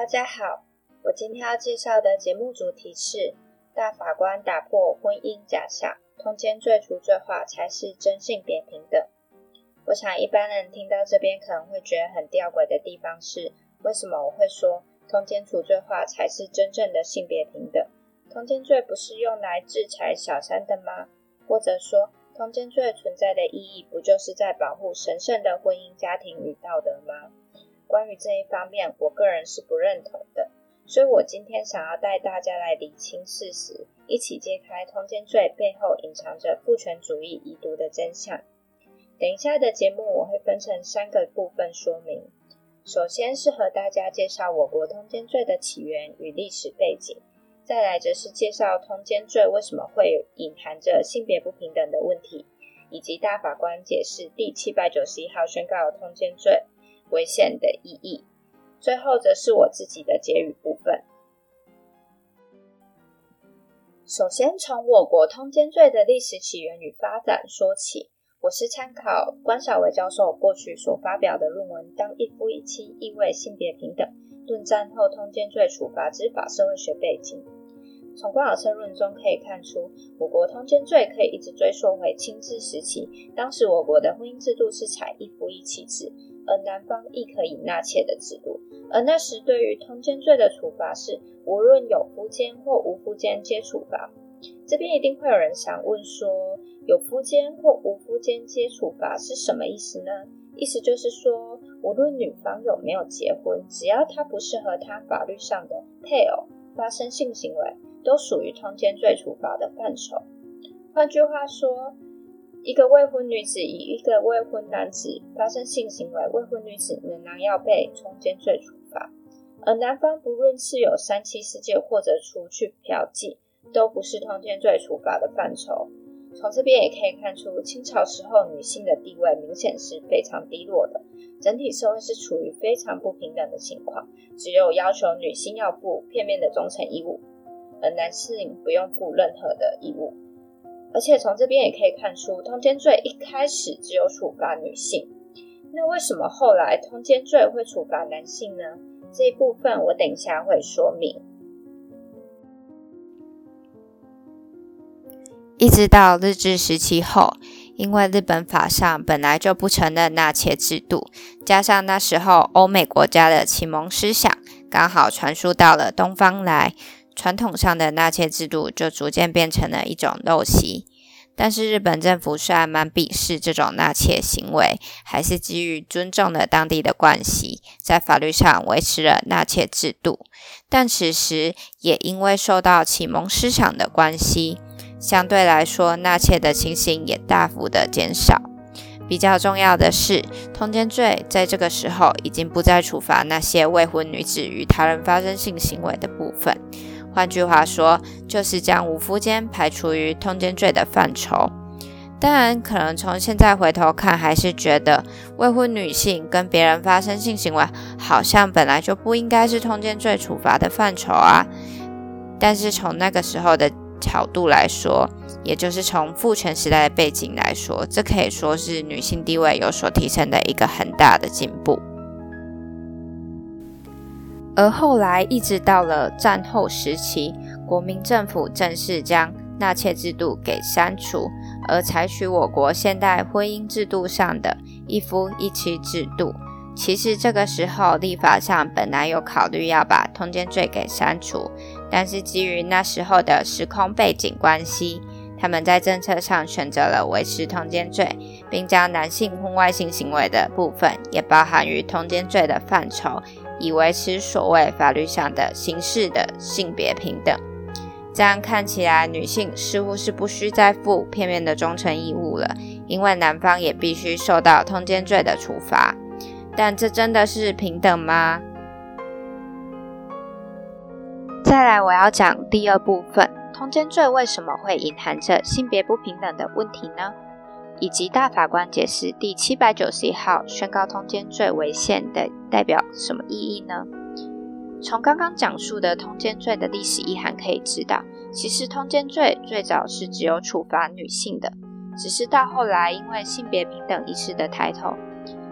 大家好，我今天要介绍的节目主题是大法官打破婚姻假象，通奸罪除罪化才是真性别平等。我想一般人听到这边可能会觉得很吊诡的地方是，为什么我会说通奸除罪化才是真正的性别平等？通奸罪不是用来制裁小三的吗？或者说，通奸罪存在的意义不就是在保护神圣的婚姻家庭与道德吗？关于这一方面，我个人是不认同的，所以我今天想要带大家来理清事实，一起揭开通奸罪背后隐藏着父权主义遗毒的真相。等一下的节目我会分成三个部分说明，首先是和大家介绍我国通奸罪的起源与历史背景，再来则是介绍通奸罪为什么会隐含着性别不平等的问题，以及大法官解释第七百九十一号宣告通奸罪。违宪的意义。最后则是我自己的结语部分。首先从我国通奸罪的历史起源与发展说起，我是参考关小维教授过去所发表的论文《当一夫一妻意味性别平等：论战后通奸罪处罚之法社会学背景》。从关老师论中可以看出，我国通奸罪可以一直追溯回清治时期，当时我国的婚姻制度是采一夫一妻制。而男方亦可以纳妾的制度，而那时对于通奸罪的处罚是无论有夫奸或无夫奸皆处罚。这边一定会有人想问说，有夫奸或无夫奸皆处罚是什么意思呢？意思就是说，无论女方有没有结婚，只要她不是和她法律上的配偶发生性行为，都属于通奸罪处罚的范畴。换句话说。一个未婚女子与一个未婚男子发生性行为，未婚女子仍然要被通奸罪处罚，而男方不论是有三妻四妾或者出去嫖妓，都不是通奸罪处罚的范畴。从这边也可以看出，清朝时候女性的地位明显是非常低落的，整体社会是处于非常不平等的情况，只有要求女性要负片面的忠诚义务，而男性不用负任何的义务。而且从这边也可以看出，通奸罪一开始只有处罚女性，那为什么后来通奸罪会处罚男性呢？这一部分我等一下会说明。一直到日治时期后，因为日本法上本来就不承认纳妾制度，加上那时候欧美国家的启蒙思想刚好传输到了东方来。传统上的纳妾制度就逐渐变成了一种陋习，但是日本政府虽然蛮鄙视这种纳妾行为，还是基于尊重了当地的惯习，在法律上维持了纳妾制度。但此时也因为受到启蒙思想的关系，相对来说纳妾的情形也大幅的减少。比较重要的是，通奸罪在这个时候已经不再处罚那些未婚女子与他人发生性行为的部分。换句话说，就是将无夫奸排除于通奸罪的范畴。当然，可能从现在回头看，还是觉得未婚女性跟别人发生性行为，好像本来就不应该是通奸罪处罚的范畴啊。但是从那个时候的角度来说，也就是从父权时代的背景来说，这可以说是女性地位有所提升的一个很大的进步。而后来，一直到了战后时期，国民政府正式将纳妾制度给删除，而采取我国现代婚姻制度上的一夫一妻制度。其实这个时候，立法上本来有考虑要把通奸罪给删除，但是基于那时候的时空背景关系，他们在政策上选择了维持通奸罪，并将男性婚外性行为的部分也包含于通奸罪的范畴。以维持所谓法律上的形式的性别平等，这样看起来，女性似乎是不需再负片面的忠诚义务了，因为男方也必须受到通奸罪的处罚。但这真的是平等吗？再来，我要讲第二部分，通奸罪为什么会隐含着性别不平等的问题呢？以及大法官解释第七百九十一号宣告通奸罪违宪的代表什么意义呢？从刚刚讲述的通奸罪的历史意涵可以知道，其实通奸罪最早是只有处罚女性的，只是到后来因为性别平等意识的抬头，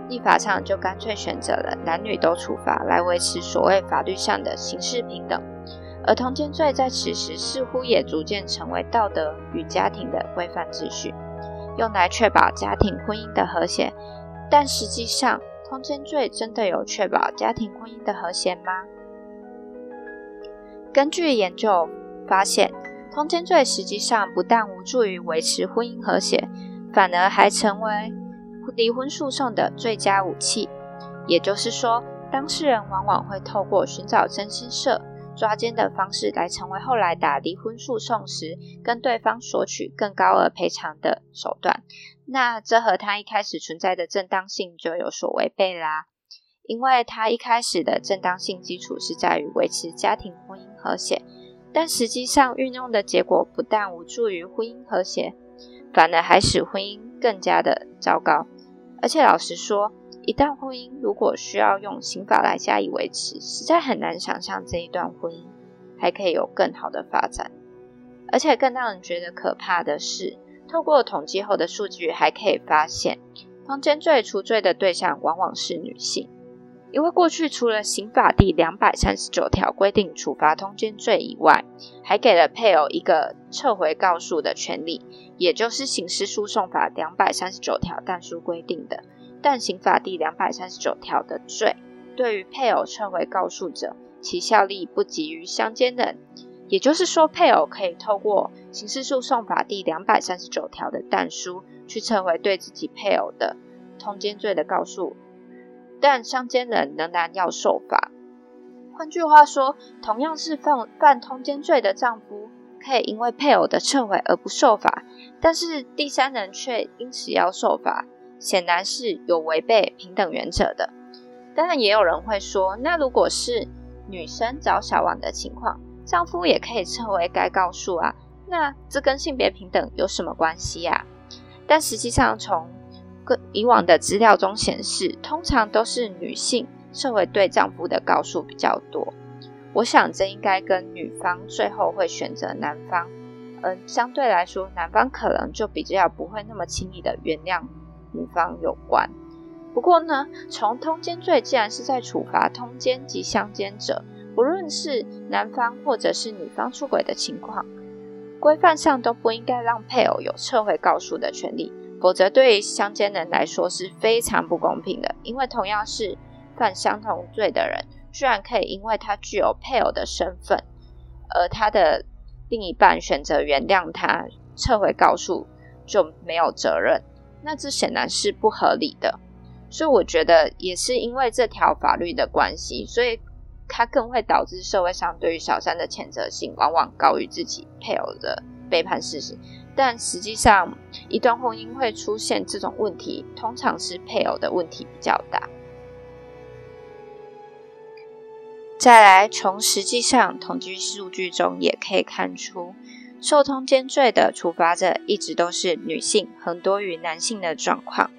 立法上就干脆选择了男女都处罚，来维持所谓法律上的刑事平等。而通奸罪在此时似乎也逐渐成为道德与家庭的规范秩序，用来确保家庭婚姻的和谐。但实际上，通奸罪真的有确保家庭婚姻的和谐吗？根据研究发现，通奸罪实际上不但无助于维持婚姻和谐，反而还成为离婚诉讼的最佳武器。也就是说，当事人往往会透过寻找真心社、抓奸的方式来成为后来打离婚诉讼时跟对方索取更高额赔偿的手段。那这和他一开始存在的正当性就有所违背啦。因为他一开始的正当性基础是在于维持家庭婚姻和谐，但实际上运用的结果不但无助于婚姻和谐，反而还使婚姻更加的糟糕。而且老实说，一旦婚姻如果需要用刑法来加以维持，实在很难想象这一段婚姻还可以有更好的发展。而且更让人觉得可怕的是，透过统计后的数据还可以发现，通奸罪除罪的对象往往是女性。因为过去除了刑法第两百三十九条规定处罚通奸罪以外，还给了配偶一个撤回告诉的权利，也就是刑事诉讼法两百三十九条但书规定的。但刑法第两百三十九条的罪，对于配偶撤回告诉者，其效力不及于相奸人。也就是说，配偶可以透过刑事诉讼法第两百三十九条的但书，去撤回对自己配偶的通奸罪的告诉。但相奸人仍然要受罚。换句话说，同样是犯犯通奸罪的丈夫，可以因为配偶的撤回而不受罚，但是第三人却因此要受罚，显然是有违背平等原则的。当然，也有人会说，那如果是女生找小王的情况，丈夫也可以称为该告诉啊？那这跟性别平等有什么关系呀？但实际上，从以往的资料中显示，通常都是女性撤回对丈夫的告诉比较多。我想这应该跟女方最后会选择男方，嗯相对来说，男方可能就比较不会那么轻易的原谅女方有关。不过呢，从通奸罪既然是在处罚通奸及相奸者，不论是男方或者是女方出轨的情况，规范上都不应该让配偶有撤回告诉的权利。否则，对相奸人来说是非常不公平的。因为同样是犯相同罪的人，居然可以因为他具有配偶的身份，而他的另一半选择原谅他、撤回告诉，就没有责任。那这显然是不合理的。所以，我觉得也是因为这条法律的关系，所以它更会导致社会上对于小三的谴责性往往高于自己配偶的背叛事实。但实际上，一段婚姻会出现这种问题，通常是配偶的问题比较大。再来，从实际上统计数据中也可以看出，受通奸罪的处罚者一直都是女性，很多于男性的状况。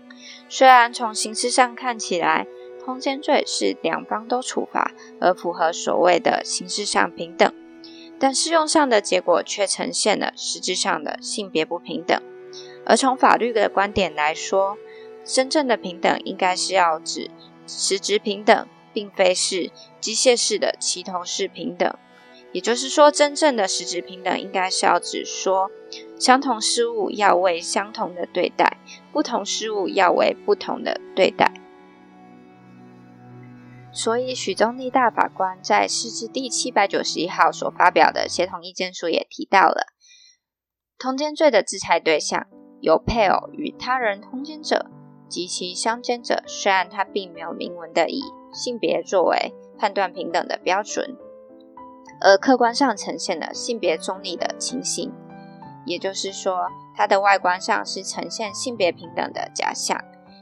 虽然从形式上看起来，通奸罪是两方都处罚，而符合所谓的形式上平等。但适用上的结果却呈现了实质上的性别不平等，而从法律的观点来说，真正的平等应该是要指实质平等，并非是机械式的齐头式平等。也就是说，真正的实质平等应该是要指说，相同事物要为相同的对待，不同事物要为不同的对待。所以，许宗立大法官在释字第七百九十一号所发表的协同意见书也提到了，通奸罪的制裁对象有配偶与他人通奸者及其相奸者。虽然他并没有明文的以性别作为判断平等的标准，而客观上呈现了性别中立的情形，也就是说，它的外观上是呈现性别平等的假象。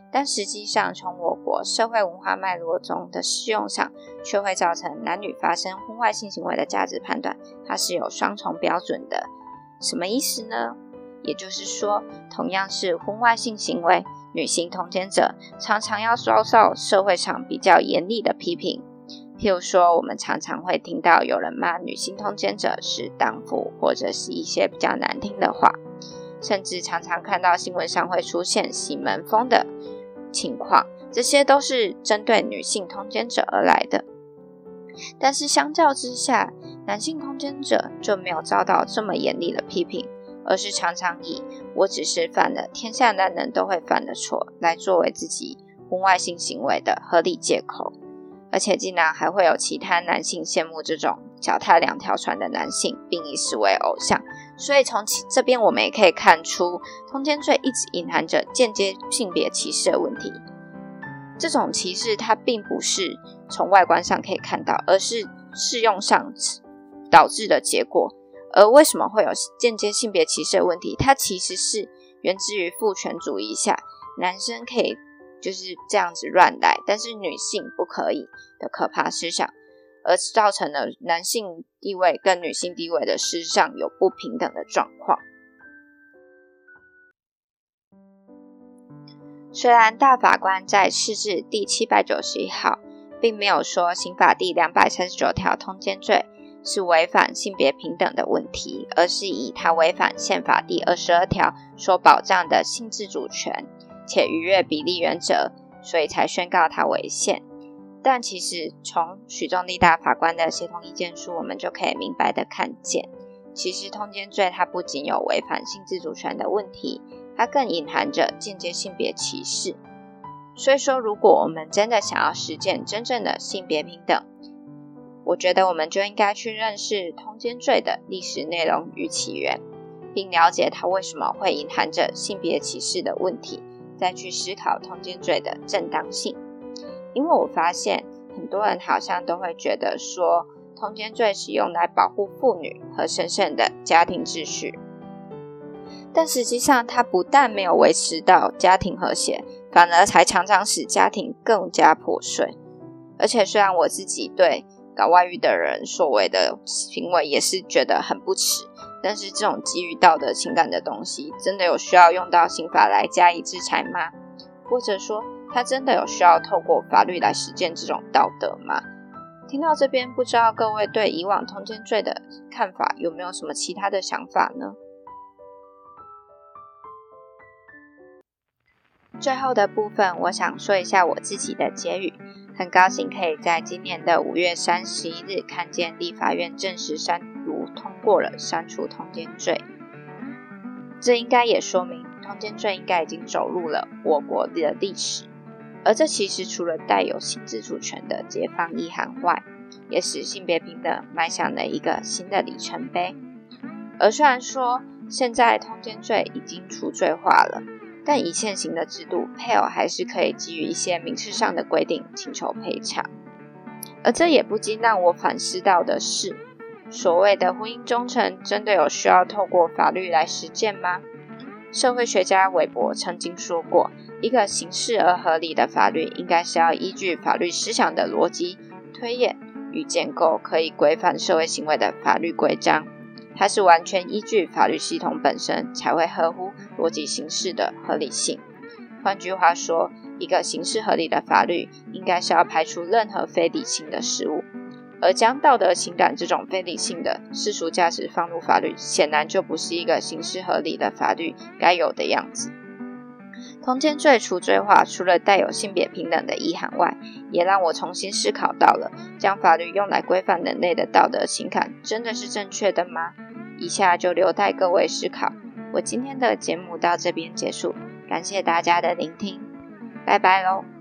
但实际上，从我国社会文化脉络中的适用上，却会造成男女发生婚外性行为的价值判断，它是有双重标准的。什么意思呢？也就是说，同样是婚外性行为，女性同奸者常常要遭受社会上比较严厉的批评。譬如说，我们常常会听到有人骂女性通奸者是荡妇，或者是一些比较难听的话，甚至常常看到新闻上会出现洗门风的。情况这些都是针对女性通奸者而来的。但是相较之下，男性通奸者就没有遭到这么严厉的批评，而是常常以“我只是犯了天下男人都会犯的错”来作为自己婚外性行为的合理借口。而且竟然还会有其他男性羡慕这种脚踏两条船的男性，并以视为偶像。所以从这边我们也可以看出，通奸罪一直隐含着间接性别歧视的问题。这种歧视它并不是从外观上可以看到，而是适用上导致的结果。而为什么会有间接性别歧视的问题？它其实是源自于父权主义下，男生可以。就是这样子乱来，但是女性不可以的可怕思想，而造成了男性地位跟女性地位的实上有不平等的状况。虽然大法官在释字第七百九十一号，并没有说刑法第两百三十九条通奸罪是违反性别平等的问题，而是以他违反宪法第二十二条所保障的性自主权。且逾越比例原则，所以才宣告它违宪。但其实从许仲立大法官的协同意见书，我们就可以明白的看见，其实通奸罪它不仅有违反性自主权的问题，它更隐含着间接性别歧视。所以说，如果我们真的想要实践真正的性别平等，我觉得我们就应该去认识通奸罪的历史内容与起源，并了解它为什么会隐含着性别歧视的问题。再去思考通奸罪的正当性，因为我发现很多人好像都会觉得说，通奸罪是用来保护妇女和神圣的家庭秩序，但实际上它不但没有维持到家庭和谐，反而才常常使家庭更加破碎。而且虽然我自己对搞外遇的人所谓的行为也是觉得很不耻。但是这种基于道德情感的东西，真的有需要用到刑法来加以制裁吗？或者说，他真的有需要透过法律来实践这种道德吗？听到这边，不知道各位对以往通奸罪的看法有没有什么其他的想法呢？最后的部分，我想说一下我自己的结语。很高兴可以在今年的五月三十一日看见立法院正式删通过了删除通奸罪，这应该也说明通奸罪应该已经走入了我国的历史。而这其实除了带有性自主权的解放意涵外，也使性别平等迈向了一个新的里程碑。而虽然说现在通奸罪已经除罪化了。但以现行的制度，配偶还是可以基于一些民事上的规定请求赔偿。而这也不禁让我反思到的是，所谓的婚姻忠诚，真的有需要透过法律来实践吗？社会学家韦伯曾经说过，一个形式而合理的法律，应该是要依据法律思想的逻辑推演与建构，可以规范社会行为的法律规章。它是完全依据法律系统本身才会合乎逻辑形式的合理性。换句话说，一个形式合理的法律应该是要排除任何非理性的事物，而将道德情感这种非理性的世俗价值放入法律，显然就不是一个形式合理的法律该有的样子。通奸罪除罪化，除了带有性别平等的意涵外，也让我重新思考到了：将法律用来规范人类的道德情感，真的是正确的吗？以下就留待各位思考。我今天的节目到这边结束，感谢大家的聆听，拜拜喽。